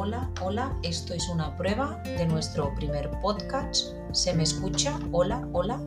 hola, hola. Esto es una prueba de nuestro primer podcast. ¿Se me escucha? Hola, hola.